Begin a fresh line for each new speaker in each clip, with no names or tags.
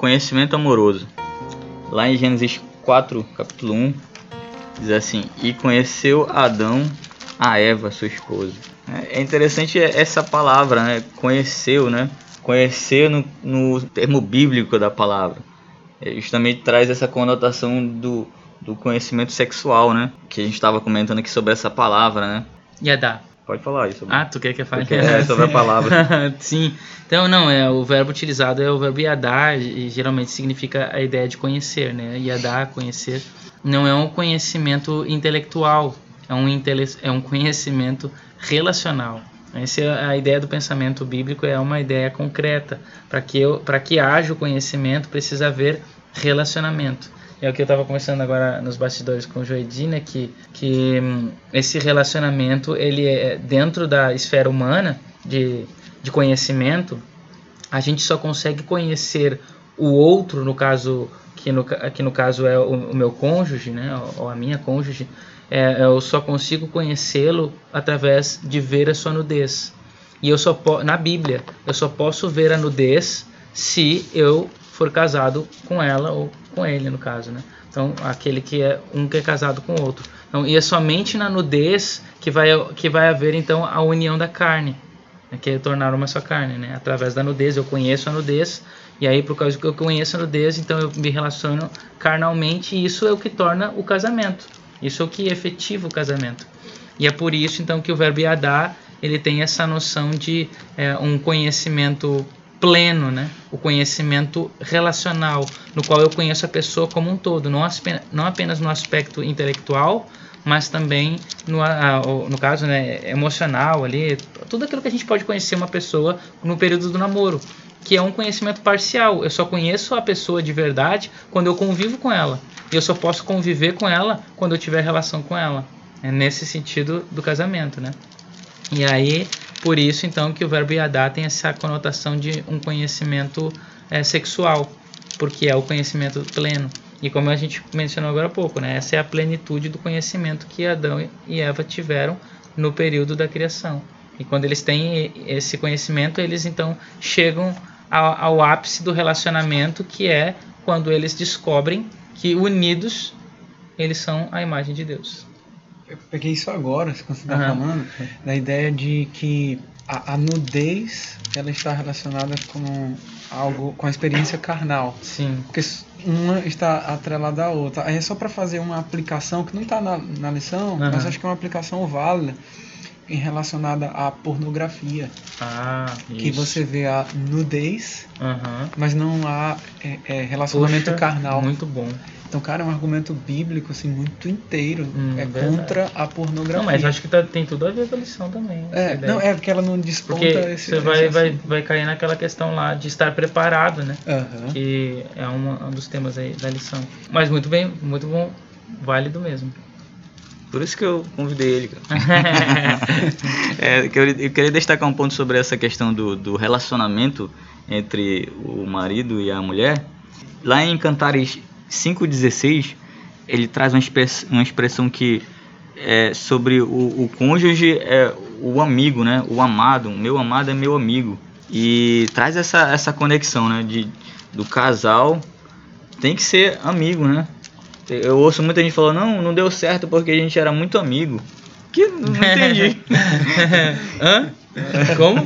conhecimento amoroso. Lá em Gênesis 4, capítulo 1, diz assim: E conheceu Adão a Eva, sua esposa. É interessante essa palavra, né? Conheceu, né? Conhecer no, no termo bíblico da palavra. É, justamente traz essa conotação do, do conhecimento sexual, né? Que a gente estava comentando aqui sobre essa palavra, né?
Yadá.
Pode falar isso.
Ah, tu quer que eu fale?
É, sobre a palavra.
Sim. Então, não, é, o verbo utilizado é o verbo yadá, e geralmente significa a ideia de conhecer, né? Yadá, conhecer. Não é um conhecimento intelectual, é um, intele é um conhecimento relacional. Essa é a ideia do pensamento bíblico, é uma ideia concreta. Para que, eu, que haja o conhecimento, precisa haver relacionamento é o que eu estava conversando agora nos bastidores com o Joedina, né, que, que hum, esse relacionamento, ele é dentro da esfera humana de, de conhecimento, a gente só consegue conhecer o outro, no caso, que no, que no caso é o, o meu cônjuge, né, ou a minha cônjuge, é, eu só consigo conhecê-lo através de ver a sua nudez. E eu só na Bíblia, eu só posso ver a nudez se eu for casado com ela ou com ele, no caso, né? Então, aquele que é um que é casado com o outro. Então, e é somente na nudez que vai, que vai haver, então, a união da carne, né? que é tornar uma só carne, né? Através da nudez, eu conheço a nudez, e aí, por causa que eu conheço a nudez, então eu me relaciono carnalmente, e isso é o que torna o casamento. Isso é o que efetiva o casamento. E é por isso, então, que o verbo yadá, ele tem essa noção de é, um conhecimento pleno, né? o conhecimento relacional, no qual eu conheço a pessoa como um todo, não, não apenas no aspecto intelectual, mas também no, no caso né, emocional ali, tudo aquilo que a gente pode conhecer uma pessoa no período do namoro, que é um conhecimento parcial. Eu só conheço a pessoa de verdade quando eu convivo com ela. E eu só posso conviver com ela quando eu tiver relação com ela. É nesse sentido do casamento, né? E aí por isso, então, que o verbo yadá tem essa conotação de um conhecimento é, sexual, porque é o conhecimento pleno. E como a gente mencionou agora há pouco, né, essa é a plenitude do conhecimento que Adão e Eva tiveram no período da criação. E quando eles têm esse conhecimento, eles então chegam ao, ao ápice do relacionamento, que é quando eles descobrem que unidos eles são a imagem de Deus
eu peguei isso agora, quando você está uhum. falando, da ideia de que a, a, nudez ela está relacionada com algo, com a experiência carnal.
Sim.
Porque uma está atrelada à outra. Aí é só para fazer uma aplicação que não está na, na lição, uhum. mas acho que é uma aplicação válida em relacionada à pornografia.
Ah,
que
isso.
você vê a nudez,
uhum.
mas não há é, é, relacionamento
Poxa,
carnal.
Muito bom.
Então, cara, é um argumento bíblico assim muito inteiro. Hum, é verdade. contra a pornografia. Não,
mas acho que tá, tem tudo a ver com a lição também.
É, não, é porque ela não desponta
porque
esse.
Você vai, vai, vai cair naquela questão lá de estar preparado, né?
Uhum.
Que é uma, um dos temas aí da lição. Mas muito bem, muito bom, válido mesmo.
Por isso que eu convidei ele, cara. é, eu, eu queria destacar um ponto sobre essa questão do, do relacionamento entre o marido e a mulher. Lá em Cantares 5,16, ele traz uma, express, uma expressão que é sobre o, o cônjuge, é o amigo, né? O amado, meu amado é meu amigo. E traz essa, essa conexão, né? De, do casal tem que ser amigo, né? Eu ouço muita gente falando, não, não deu certo porque a gente era muito amigo. Que não entendi.
Hã? Como?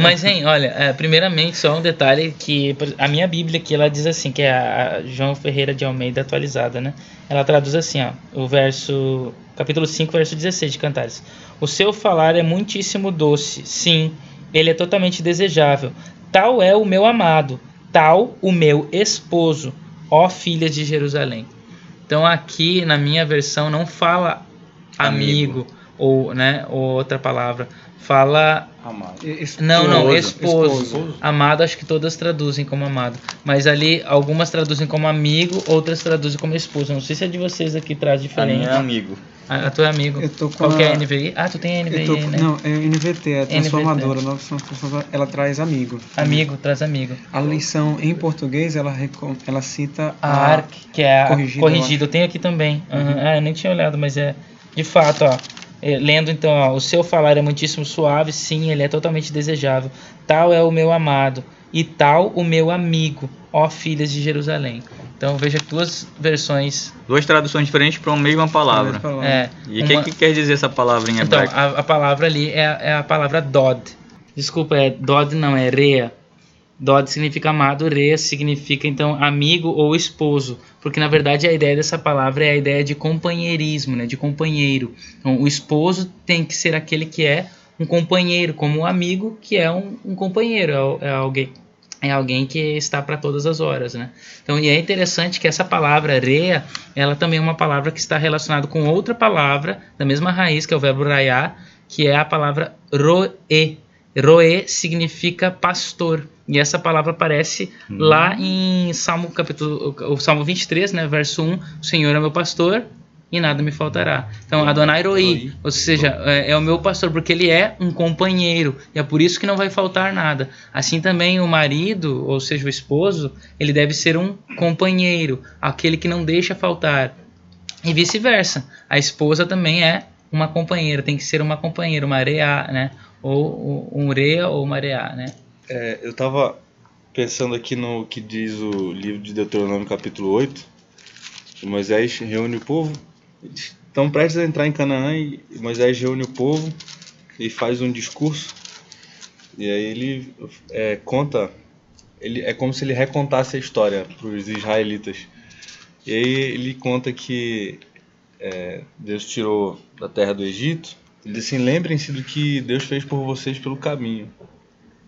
Mas, hein, olha, é, primeiramente, só um detalhe que a minha Bíblia aqui, ela diz assim, que é a João Ferreira de Almeida atualizada, né? Ela traduz assim, ó, o verso, capítulo 5, verso 16 de Cantares. O seu falar é muitíssimo doce, sim, ele é totalmente desejável. Tal é o meu amado, tal o meu esposo, ó filhas de Jerusalém. Então aqui na minha versão não fala amigo, amigo ou, né, ou outra palavra fala
amado.
Não, não, esposo. esposo. Amado, acho que todas traduzem como amado. Mas ali, algumas traduzem como amigo, outras traduzem como esposo. Não sei se é de vocês aqui traz diferente. A
minha é amigo.
A, a tua é amigo.
Eu tô com
Qual
a...
que é a NVI? Ah, tu tem a NVI,
tô...
né?
Não, é NVT, é transformadora. NVT. Ela traz amigo.
Amigo, traz amigo.
A lição em português, ela, ela cita
a, a ARC, que é a corrigida. corrigida. Eu, eu tenho aqui também. Uhum. Uhum. Ah, eu nem tinha olhado, mas é... De fato, ó lendo então, ó, o seu falar é muitíssimo suave, sim, ele é totalmente desejável. Tal é o meu amado, e tal o meu amigo, ó filhas de Jerusalém. Então veja duas versões.
Duas traduções diferentes para uma mesma palavra.
É,
e o uma... que, que, quer dizer essa palavra em
hebraico? Então, a, a palavra ali é, é, a palavra Dod. Desculpa, é Dod não, é Rea. Dod significa amado, Rea significa então amigo ou esposo, porque na verdade a ideia dessa palavra é a ideia de companheirismo, né, de companheiro. Então, o esposo tem que ser aquele que é um companheiro, como um amigo que é um, um companheiro, é, é, alguém é alguém que está para todas as horas, né? Então, e é interessante que essa palavra rea, ela também é uma palavra que está relacionada com outra palavra da mesma raiz que é o verbo raiar, que é a palavra roe. Roe significa pastor. E essa palavra aparece hum. lá em Salmo capítulo o Salmo 23, né, verso 1, o Senhor é meu pastor e nada me faltará. Então, Adonai Roi, ou seja, é, é, o meu pastor, porque ele é um companheiro, e é por isso que não vai faltar nada. Assim também o marido, ou seja, o esposo, ele deve ser um companheiro, aquele que não deixa faltar. E vice-versa, a esposa também é uma companheira, tem que ser uma companheira, uma areia, né? Ou um rea ou uma areia, né?
É, eu estava pensando aqui no que diz o livro de Deuteronômio capítulo 8, Moisés reúne o povo, estão prestes a entrar em Canaã e Moisés reúne o povo e faz um discurso, e aí ele é, conta, ele, é como se ele recontasse a história para os israelitas. E aí ele conta que é, Deus tirou da terra do Egito, ele diz assim, lembrem-se do que Deus fez por vocês pelo caminho.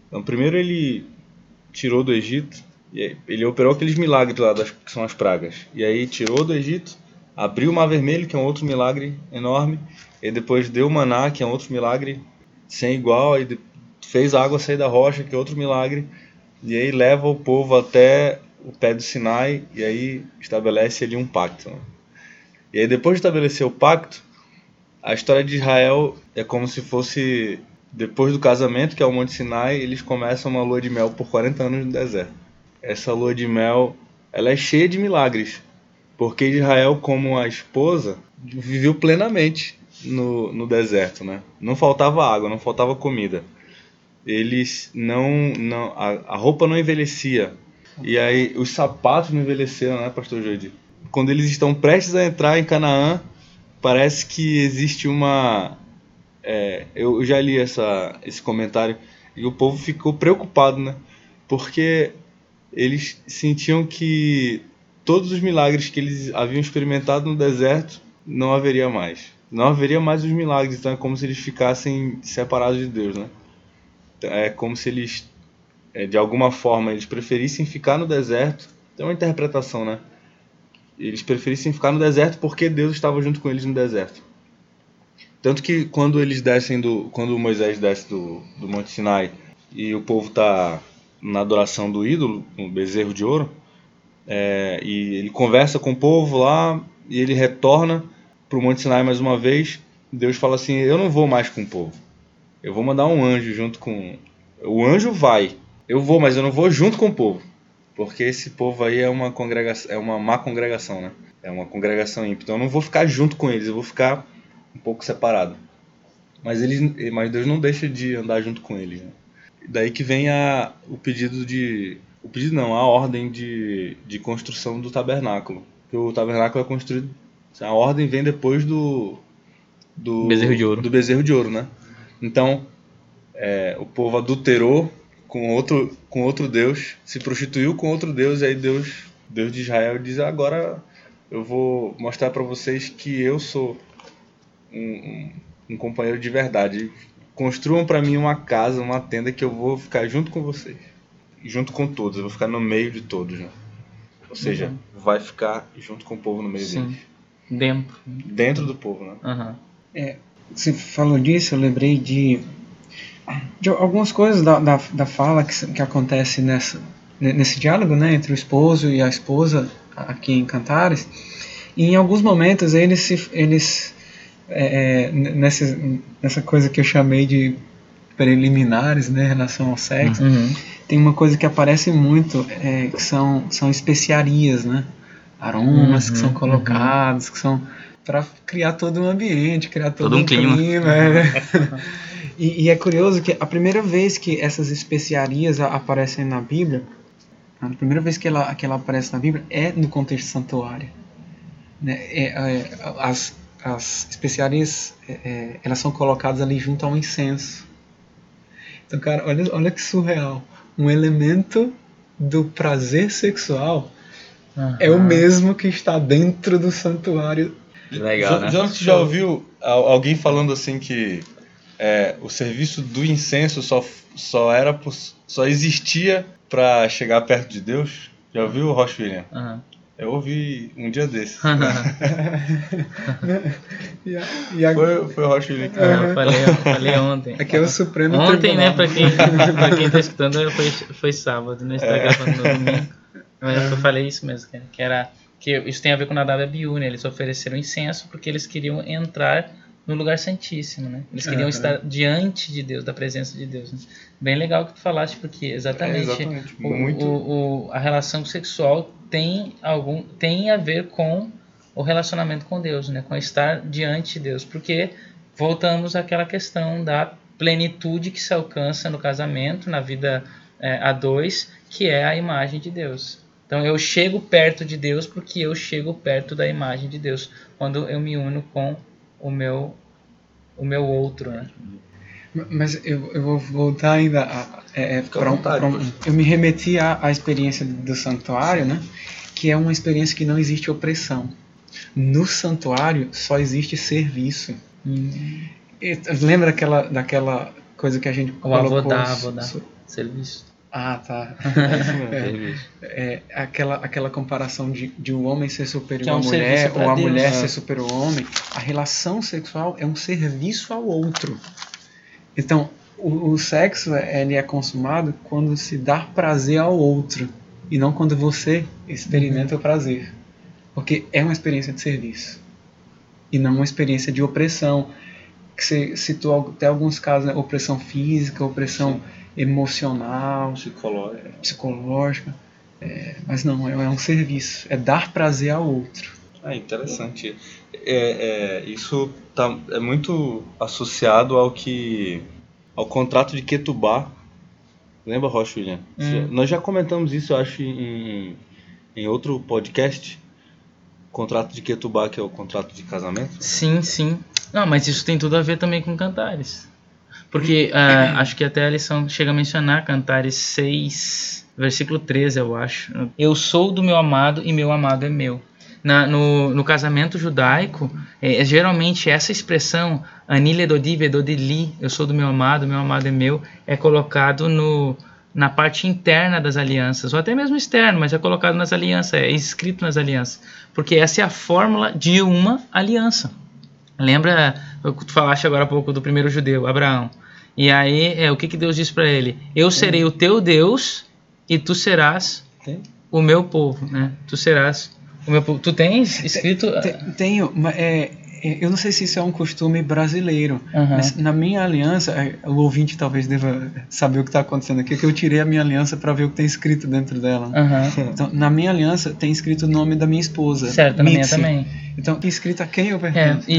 Então, primeiro ele tirou do Egito, ele operou aqueles milagres lá, das, que são as pragas. E aí tirou do Egito, abriu o Mar Vermelho, que é um outro milagre enorme, e depois deu o maná, que é um outro milagre sem igual, e fez a água sair da rocha, que é outro milagre, e aí leva o povo até o pé do Sinai, e aí estabelece ali um pacto. E aí depois de estabelecer o pacto, a história de Israel é como se fosse depois do casamento, que é o Monte Sinai, eles começam uma lua de mel por 40 anos no deserto. Essa lua de mel, ela é cheia de milagres, porque Israel, como a esposa, viveu plenamente no, no deserto, né? Não faltava água, não faltava comida. Eles não, não a, a roupa não envelhecia. E aí os sapatos não envelheceram, né, pastor Jordi? Quando eles estão prestes a entrar em Canaã, parece que existe uma é, eu já li essa, esse comentário e o povo ficou preocupado, né? Porque eles sentiam que todos os milagres que eles haviam experimentado no deserto não haveria mais. Não haveria mais os milagres, então é como se eles ficassem separados de Deus, né? É como se eles, é, de alguma forma, eles preferissem ficar no deserto. Tem uma interpretação, né? Eles preferissem ficar no deserto porque Deus estava junto com eles no deserto. Tanto que quando eles descem do. Quando Moisés desce do, do Monte Sinai e o povo está na adoração do ídolo, um bezerro de ouro, é, e ele conversa com o povo lá e ele retorna para o Monte Sinai mais uma vez. Deus fala assim: Eu não vou mais com o povo. Eu vou mandar um anjo junto com. O anjo vai. Eu vou, mas eu não vou junto com o povo. Porque esse povo aí é uma congregação, é uma má congregação, né? É uma congregação ímpia. Então eu não vou ficar junto com eles, eu vou ficar um pouco separado. Mas, ele, mas Deus não deixa de andar junto com eles. Né? Daí que vem a, o pedido de. O pedido não, a ordem de, de construção do tabernáculo. Porque o tabernáculo é construído. A ordem vem depois do. Do
bezerro de ouro.
Do bezerro de ouro, né? Então, é, o povo adulterou com outro, com outro Deus, se prostituiu com outro Deus, e aí Deus, Deus de Israel diz: agora eu vou mostrar para vocês que eu sou um, um, companheiro de verdade. Construam para mim uma casa, uma tenda que eu vou ficar junto com vocês. Junto com todos, eu vou ficar no meio de todos. Né? Ou seja, uhum. vai ficar junto com o povo no meio Sim. deles.
Dentro.
Dentro do povo, né?
Uhum.
É, você falou disso, eu lembrei de, de algumas coisas da, da, da fala que, que acontece nessa, nesse diálogo né, entre o esposo e a esposa aqui em Cantares. E em alguns momentos eles, se, eles é, é nessa, nessa coisa que eu chamei de preliminares, né, em relação ao sexo, uhum. tem uma coisa que aparece muito, é, que são, são especiarias, né? Aromas uhum, que são uhum. colocados, uhum. que são para criar todo um ambiente, criar todo,
Todo um clima.
é. e, e é curioso que a primeira vez que essas especiarias aparecem na Bíblia, a primeira vez que ela, que ela aparece na Bíblia é no contexto santuário. Né? É, é, as, as especiarias é, é, elas são colocadas ali junto ao incenso. Então, cara, olha, olha que surreal. Um elemento do prazer sexual é o mesmo que está dentro do santuário.
Legal, né?
Jonathan, já ouviu al- alguém falando assim que é, o serviço do incenso só, só era só existia para chegar perto de Deus? Já ouviu, Rocha William?
Aham.
Eu ouvi um dia desse.
E, a, e a,
Foi, foi o Rocha William que
Eu falei, eu falei ontem.
aqui é o Supremo
Ontem, né,
Tribunal.
pra quem, pra quem tá escutando, foi, foi sábado, né? Está gravando no domingo. Mas eu falei isso mesmo, cara, que era. Que isso tem a ver com Nadab e Abiú, né? Eles ofereceram incenso porque eles queriam entrar no lugar santíssimo, né? Eles queriam estar diante de Deus, da presença de Deus. né? Bem legal que tu falaste, porque exatamente,
É, exatamente.
o-
Muito-
o- o- a relação sexual tem algum tem a ver com o relacionamento com Deus, né? Com estar diante de Deus, porque voltamos àquela questão da plenitude que se alcança no casamento, na vida é, a dois, que é a imagem de Deus. Então eu chego perto de Deus porque eu chego perto da imagem de Deus quando eu me uno com o meu o meu outro, né?
Mas eu, eu vou voltar ainda a, é, é, pra um-
vontade,
pra um-. Eu me remeti à, à experiência do santuário, né? Que é uma experiência que não existe opressão. No santuário só existe serviço. E, lembra aquela, daquela coisa que a gente
O
colocou?
avodá, avodá.
so-
Serviço.
Ah, tá.
É isso mesmo, serviço.
É, aquela, aquela comparação de, de um homem ser superior
é um
à mulher
serviço pra
ou a
Deus,
mulher
né?
ser superior ao homem. A relação sexual é um serviço ao outro. Então, o, o sexo ele é consumado quando se dá prazer ao outro e não quando você experimenta
Uhum.
o prazer. Porque é uma experiência de serviço e não uma experiência de opressão. Que você citou até alguns casos, né? opressão física, opressão emocional,
Psicológico.
psicológica. É, mas não, é, é um serviço. É dar prazer ao outro.
Ah, interessante. É, é, isso tá, é muito associado ao que ao contrato de Ketubá. Lembra, Rocha William?
Hum.
Nós já comentamos isso, eu acho, em, em outro podcast. Contrato de Ketubá, que é o contrato de casamento.
Sim, sim. Não, mas isso tem tudo a ver também com Cantares. Porque ah, acho que até a lição chega a mencionar Cantares 6, versículo 13, eu acho. Eu sou do meu amado e meu amado é meu. Na- no, no casamento judaico, é, é geralmente essa expressão, anile dodive dodili, eu sou do meu amado, meu amado é meu, é colocado no, na parte interna das alianças, ou até mesmo externo, mas é colocado nas alianças, é escrito nas alianças. Porque essa é a fórmula de uma aliança. Lembra o que tu falaste agora há pouco do primeiro judeu, Abraão? E aí, é, o que, que Deus diz para ele? Eu serei o teu Deus e tu serás
Tem?
o meu povo, né? Tu serás o meu povo. Tu tens escrito...
Te- Tenho, mas é, é, eu não sei se isso é um costume brasileiro,
Aham.
mas na minha aliança, é, o ouvinte talvez deva saber o que está acontecendo aqui, que eu tirei a minha aliança para ver o que tem escrito dentro dela.
Aham.
Então, na minha aliança tem escrito o nome da minha esposa.
Certo, na minha
Mitzi.
também.
Então, tem escrito a quem eu
É,
pertenço.
e,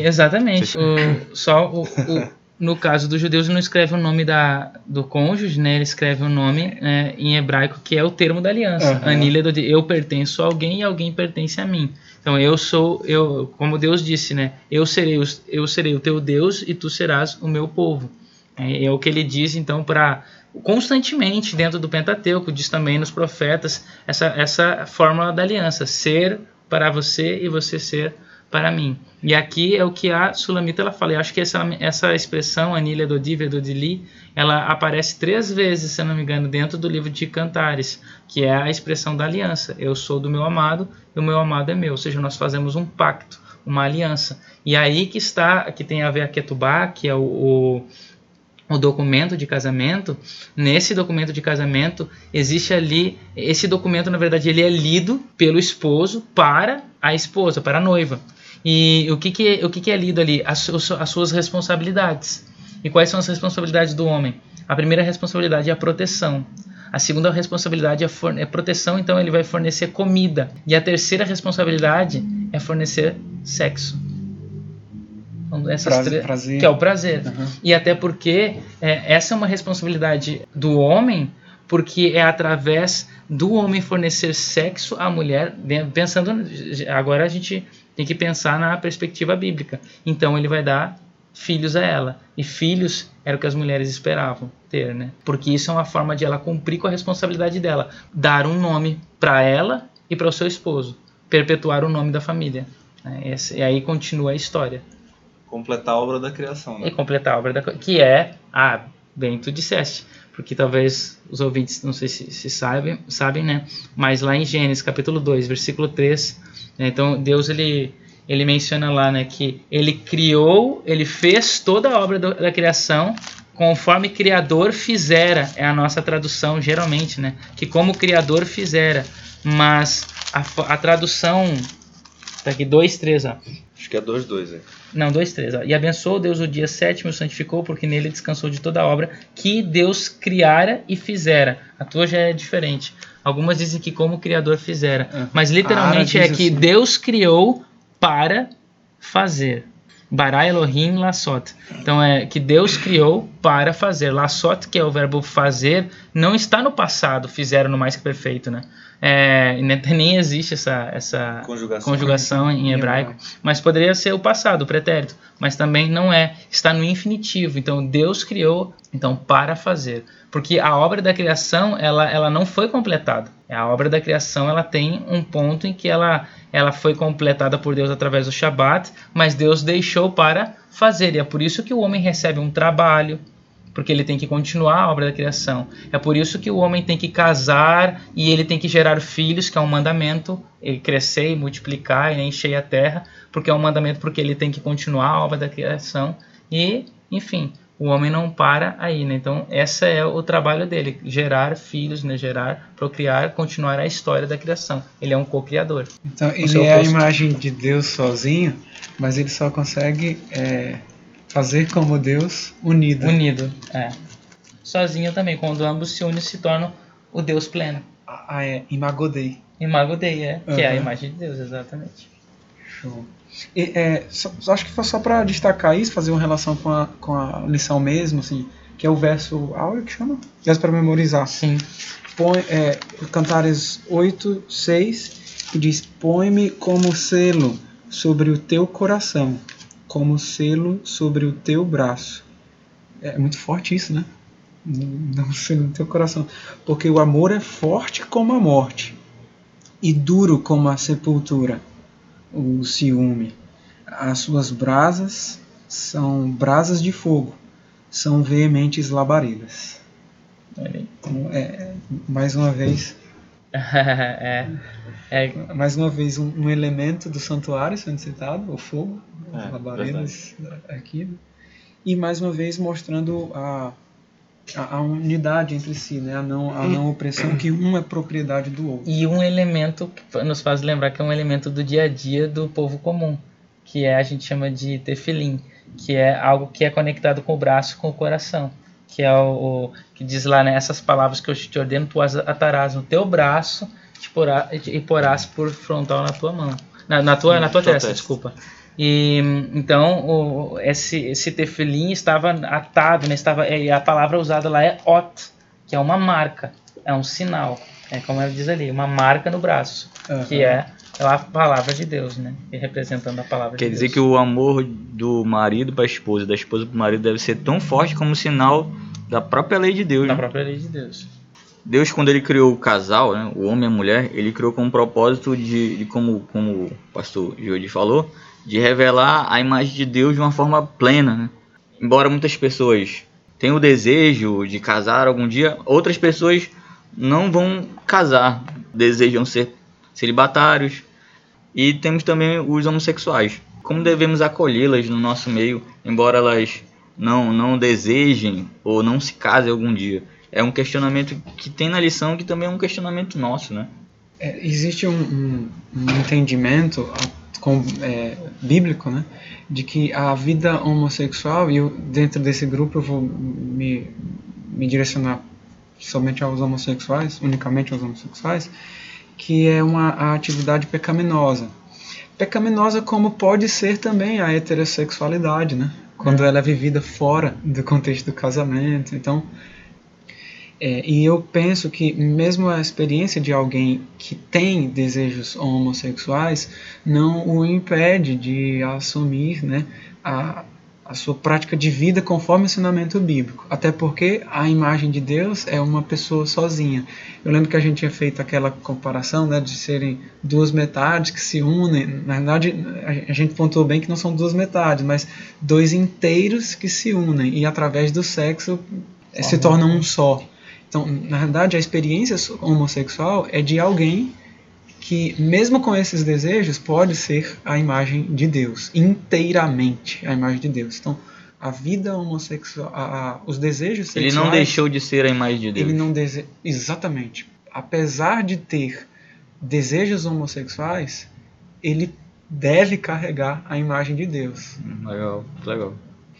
e- exatamente. O, só o, o- no caso dos judeus não escreve o nome da, do cônjuge, né? Ele escreve o nome né, em hebraico, que é o termo da aliança.
Aham.
Anilha do eu pertenço a alguém e alguém pertence a mim. Então eu sou, eu, como Deus disse, né? Eu serei, os- eu serei o teu Deus e tu serás o meu povo. É, é o que ele diz então para constantemente dentro do Pentateuco, diz também nos profetas essa essa fórmula da aliança, ser para você e você ser para mim. E aqui é o que a Sulamita ela fala. Eu acho que essa, essa expressão, anilha do diva do dili, ela aparece três vezes, se não me engano, dentro do livro de Cantares, que é a expressão da aliança. Eu sou do meu amado e o meu amado é meu. Ou seja, nós fazemos um pacto, uma aliança. E aí que está, que tem a ver a Ketubá, que é o, o o documento de casamento, nesse documento de casamento existe ali, esse documento na verdade ele é lido pelo esposo para a esposa, para a noiva. E o que, que, o que, que é lido ali? As, as suas responsabilidades. E quais são as responsabilidades do homem? A primeira responsabilidade é a proteção. A segunda responsabilidade é, forne- é proteção, então ele vai fornecer comida. E a terceira responsabilidade é fornecer sexo. Então, essas
Prazer-
três-
prazer.
que é o prazer.
Aham.
E até porque é, essa é uma responsabilidade do homem, porque é através do homem fornecer sexo à mulher, pensando agora a gente tem que pensar na perspectiva bíblica. Então ele vai dar filhos a ela. E filhos era o que as mulheres esperavam ter, né? Porque isso é uma forma de ela cumprir com a responsabilidade dela, dar um nome para ela e para o seu esposo, perpetuar o nome da família. né? Esse- E aí continua a história
Completar a obra da criação,
e
né?
completar a obra da que é ah bem tu disseste porque talvez os ouvintes não sei se, se sabem sabem né? Mas lá em Gênesis capítulo 2 versículo 3 né, então Deus ele ele menciona lá né que ele criou ele fez toda a obra do- da criação conforme criador fizera é a nossa tradução geralmente né? Que como criador fizera. Mas a, a tradução tá aqui 2 3 ó
Acho que é 2-2, é.
não, dois, três. Ó. E abençoou Deus o dia sétimo e o santificou, porque nele descansou de toda a obra que Deus criara e fizera. A tua já é diferente. Algumas dizem que como o Criador fizera.
É.
Mas literalmente é que
assim.
Deus criou para fazer. Bara Elohim Lassot. Então é que Deus criou para fazer. Lassot, que é o verbo fazer, não está no passado, fizeram no mais que perfeito, né? É, nem- existe essa, essa
Conjugação.
conjugação em
Em
hebraico,
hebraico.
mas poderia ser o passado, o pretérito, mas também não é, está no infinitivo. Então Deus criou então para fazer, porque a obra da criação ela, ela não foi completada. A obra da criação ela tem um ponto em que ela ela foi completada por Deus através do Shabat, mas Deus deixou para fazer. E é por isso que o homem recebe um trabalho, porque ele tem que continuar a obra da criação. É por isso que o homem tem que casar e ele tem que gerar filhos, que é um mandamento, ele crescer e multiplicar e encher a terra, porque é um mandamento porque ele tem que continuar a obra da criação e, enfim, o homem não para aí, né? Então, esse é o trabalho dele, gerar filhos, né? gerar, procriar, continuar a história da criação. Ele é um co-criador.
Então ele é a imagem de Deus sozinho, mas ele só consegue é, fazer como Deus unido.
Unido, é. Sozinho também, quando ambos se unem, se tornam o Deus pleno.
Ah, é Imagodei.
Imago Dei, é, que é a imagem de Deus, exatamente.
Show. E, é, só, acho que foi só para destacar isso, fazer uma relação com a, com a lição mesmo, assim, que é o verso áureo que chama? Verso para memorizar.
Sim.
Põe, é, Cantares 8, 6, que diz: Põe-me como selo sobre o teu coração, como selo sobre o teu braço. É muito forte isso, né? Um selo no teu coração. Porque o amor é forte como a morte e duro como a sepultura, o ciúme. As suas brasas são brasas de fogo, são veementes labaredas.
Olha aí.
Então, é, mais uma vez,
é, é,
mais uma vez um, um elemento do santuário sendo citado, o fogo,
É,
as labaredas aqui, né? e mais uma vez mostrando a, a, a unidade entre si, né? a, não, a não opressão, que um é propriedade do outro.
e um elemento que nos faz lembrar que é um elemento do dia a dia do povo comum, que é a gente chama de tefilim, que é algo que é conectado com o braço, com o coração, que é o, o- que diz lá né, essas palavras que eu te ordeno, tu as atarás no teu braço te porá, e porás por frontal na tua mão, na, na tua, na tua
tua
testa,
testa.
desculpa. E então o, esse esse tefilim estava atado, né, estava e a palavra usada lá é ot, que é uma marca, é um sinal, é como ela diz ali, uma marca no braço, que é a palavra de Deus, né, e representando a palavra
Quer
de
dizer
Deus.
que o amor do marido para a esposa, da esposa para o marido deve ser tão forte como sinal da própria lei de Deus.
da
né?
própria lei de Deus.
Deus, quando ele criou o casal, né, o homem e a mulher, ele criou com o propósito de, de como, como o pastor Jordi falou, de revelar a imagem de Deus de uma forma plena. né? Embora muitas pessoas tenham o desejo de casar algum dia, outras pessoas não vão casar, desejam ser celibatários. E temos também os homossexuais. Como devemos acolhê-las no nosso meio, embora elas não, não desejem ou não se casem algum dia? É um questionamento que tem na lição que também é um questionamento nosso, né?
É, existe um, um- um entendimento com- é, bíblico, né, de que a vida homossexual, e eu, dentro desse grupo eu vou me, me direcionar somente aos homossexuais, unicamente aos homossexuais, que é uma atividade pecaminosa. Pecaminosa como pode ser também a heterossexualidade, né? Quando é. ela é vivida fora do contexto do casamento. Então, é, e eu penso que mesmo a experiência de alguém que tem desejos homossexuais não o impede de assumir né, a, a sua prática de vida conforme o ensinamento bíblico. Até porque a imagem de Deus é uma pessoa sozinha. Eu lembro que a gente tinha feito aquela comparação né, de serem duas metades que se unem. Na verdade, a gente pontuou bem que não são duas metades, mas dois inteiros que se unem e através do sexo eh, se tornam um só. Então, na verdade, a experiência homossexual é de alguém que, mesmo com esses desejos, pode ser a imagem de Deus, inteiramente a imagem de Deus. Então, a vida homossexual, a, a, os desejos sexuais.
Ele não deixou de ser a imagem de Deus.
Ele não dese... Exatamente. Apesar de ter desejos homossexuais, ele deve carregar a imagem de Deus.
Hum, legal, legal.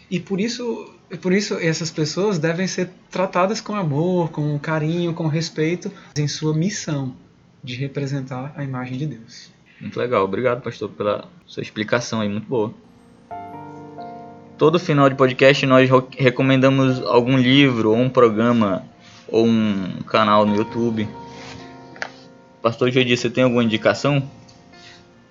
E por isso, por isso essas pessoas devem ser tratadas com amor, com carinho, com respeito em sua missão de representar a imagem de Deus.
Muito legal, obrigado, pastor, pela sua explicação aí, muito boa. Todo final de podcast nós recomendamos algum livro, ou um programa, ou um canal no YouTube. Pastor Joedi, você tem alguma indicação?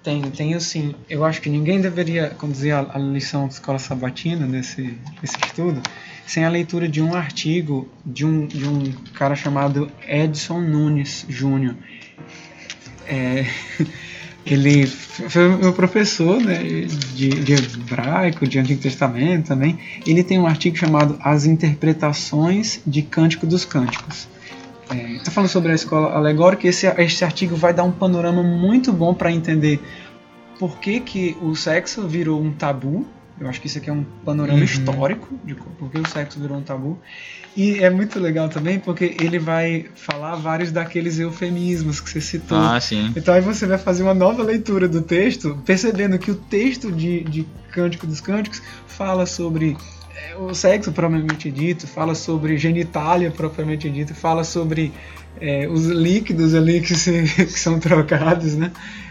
Tenho, tenho sim. Eu acho que ninguém deveria conduzir a, a lição de escola sabatina nesse, nesse estudo sem a leitura de um artigo de um, de um cara chamado Edson Nunes Júnior. É, ele foi meu professor né, de, de, hebraico, de Antigo Testamento também. Ele tem um artigo chamado As Interpretações de Cântico dos Cânticos. Está é, tá falando sobre a escola alegórica. Esse, esse artigo vai dar um panorama muito bom para entender por que, que o sexo virou um tabu eu acho que isso aqui é um panorama uhum. histórico de por que o sexo virou um tabu. E é muito legal também porque ele vai falar vários daqueles eufemismos que você citou.
Ah, sim.
Então aí você vai fazer uma nova leitura do texto, percebendo que o texto de, de Cântico dos Cânticos fala sobre é, o sexo propriamente dito, fala sobre genitália propriamente dito, fala sobre é, os líquidos ali que, se, que são trocados, né?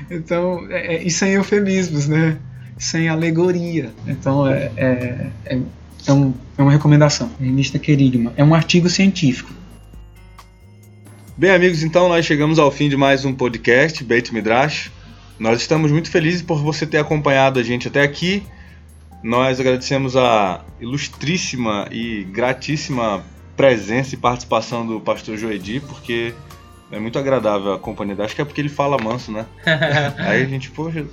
Então, é, é, e sem eufemismos, né? Sem alegoria. Então é, é, é, é, um, é uma recomendação. Revista Querigma. É um artigo científico.
Bem, amigos, então nós chegamos ao fim de mais um podcast, Beit Midrash. Nós estamos muito felizes por você ter acompanhado a gente até aqui. Nós agradecemos a ilustríssima e gratíssima presença e participação do pastor Joedi, porque é muito agradável a companhia dele. Acho que é porque ele fala manso, né? Aí a gente, poxa,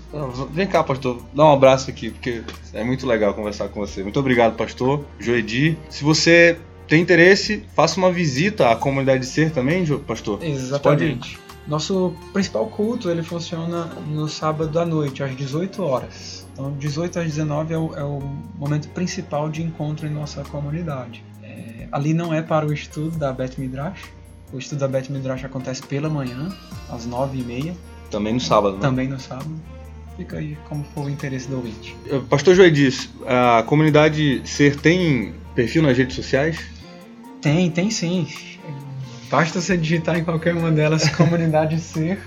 vem cá, pastor, dá um abraço aqui, porque é muito legal conversar com você. Muito obrigado, pastor, Joedi. Se você tem interesse, faça uma visita à comunidade de ser também, pastor.
Exatamente. Nosso principal culto ele funciona no sábado à noite, às 18 horas. Então, 18 às 19 é o, é o momento principal de encontro em nossa comunidade. É, ali não é para o estudo da Beth Midrash, o estudo da Beth Midrash acontece pela manhã, às nove e meia.
Também no sábado, né?
Também no sábado. Fica aí como for o interesse do ouvinte.
Pastor Joedis, a comunidade Ser tem perfil nas redes sociais?
Tem, tem sim. Basta você digitar em qualquer uma delas Comunidade Ser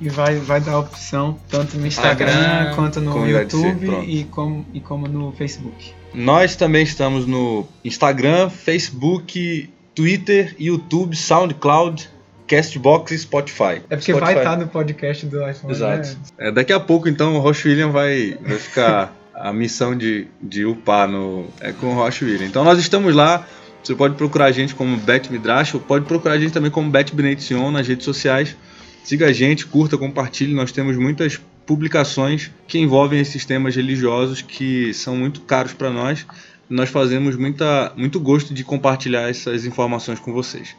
e vai, vai dar a opção tanto no Instagram quanto no YouTube Ser, e, como, e como no Facebook.
Nós também estamos no Instagram, Facebook Twitter, YouTube, SoundCloud, Castbox e Spotify.
É porque
Spotify.
vai estar no podcast do iPhone.
Exato. Né? É, daqui a pouco, então, o Roche William vai, vai ficar a missão de, de upar no, é, com o Roche William. Então, nós estamos lá. Você pode procurar a gente como Bet Midrash, ou pode procurar a gente também como Bet Benediction nas redes sociais. Siga a gente, curta, compartilhe. Nós temos muitas publicações que envolvem esses temas religiosos que são muito caros para nós nós fazemos muita, muito gosto de compartilhar essas informações com vocês.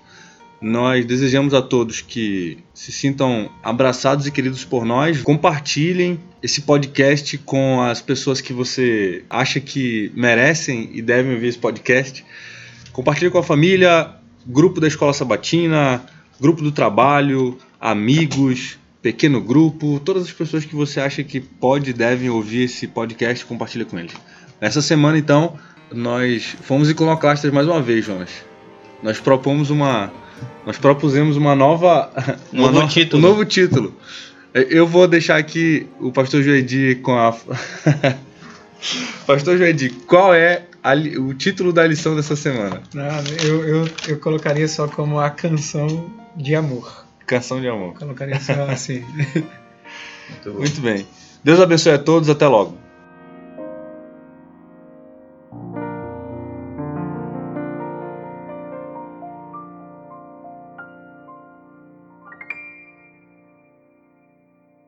Nós desejamos a todos que se sintam abraçados e queridos por nós. Compartilhem esse podcast com as pessoas que você acha que merecem e devem ouvir esse podcast. Compartilhe com a família, grupo da escola sabatina, grupo do trabalho, amigos, pequeno grupo, todas as pessoas que você acha que pode e devem ouvir esse podcast, compartilhe com eles. Essa semana, então, nós fomos iconoclastas mais uma vez, Jonas. Nós propomos uma, nós propusemos uma nova. uma
Novo
no-
título.
Um novo título. Eu vou deixar aqui o pastor Joedi com a. pastor Joedi, qual é a o título da lição dessa semana?
Ah, eu, eu, eu colocaria só como a canção de amor.
Canção de amor.
Colocaria só assim.
Muito.
Muito bem. Deus abençoe a todos, até logo.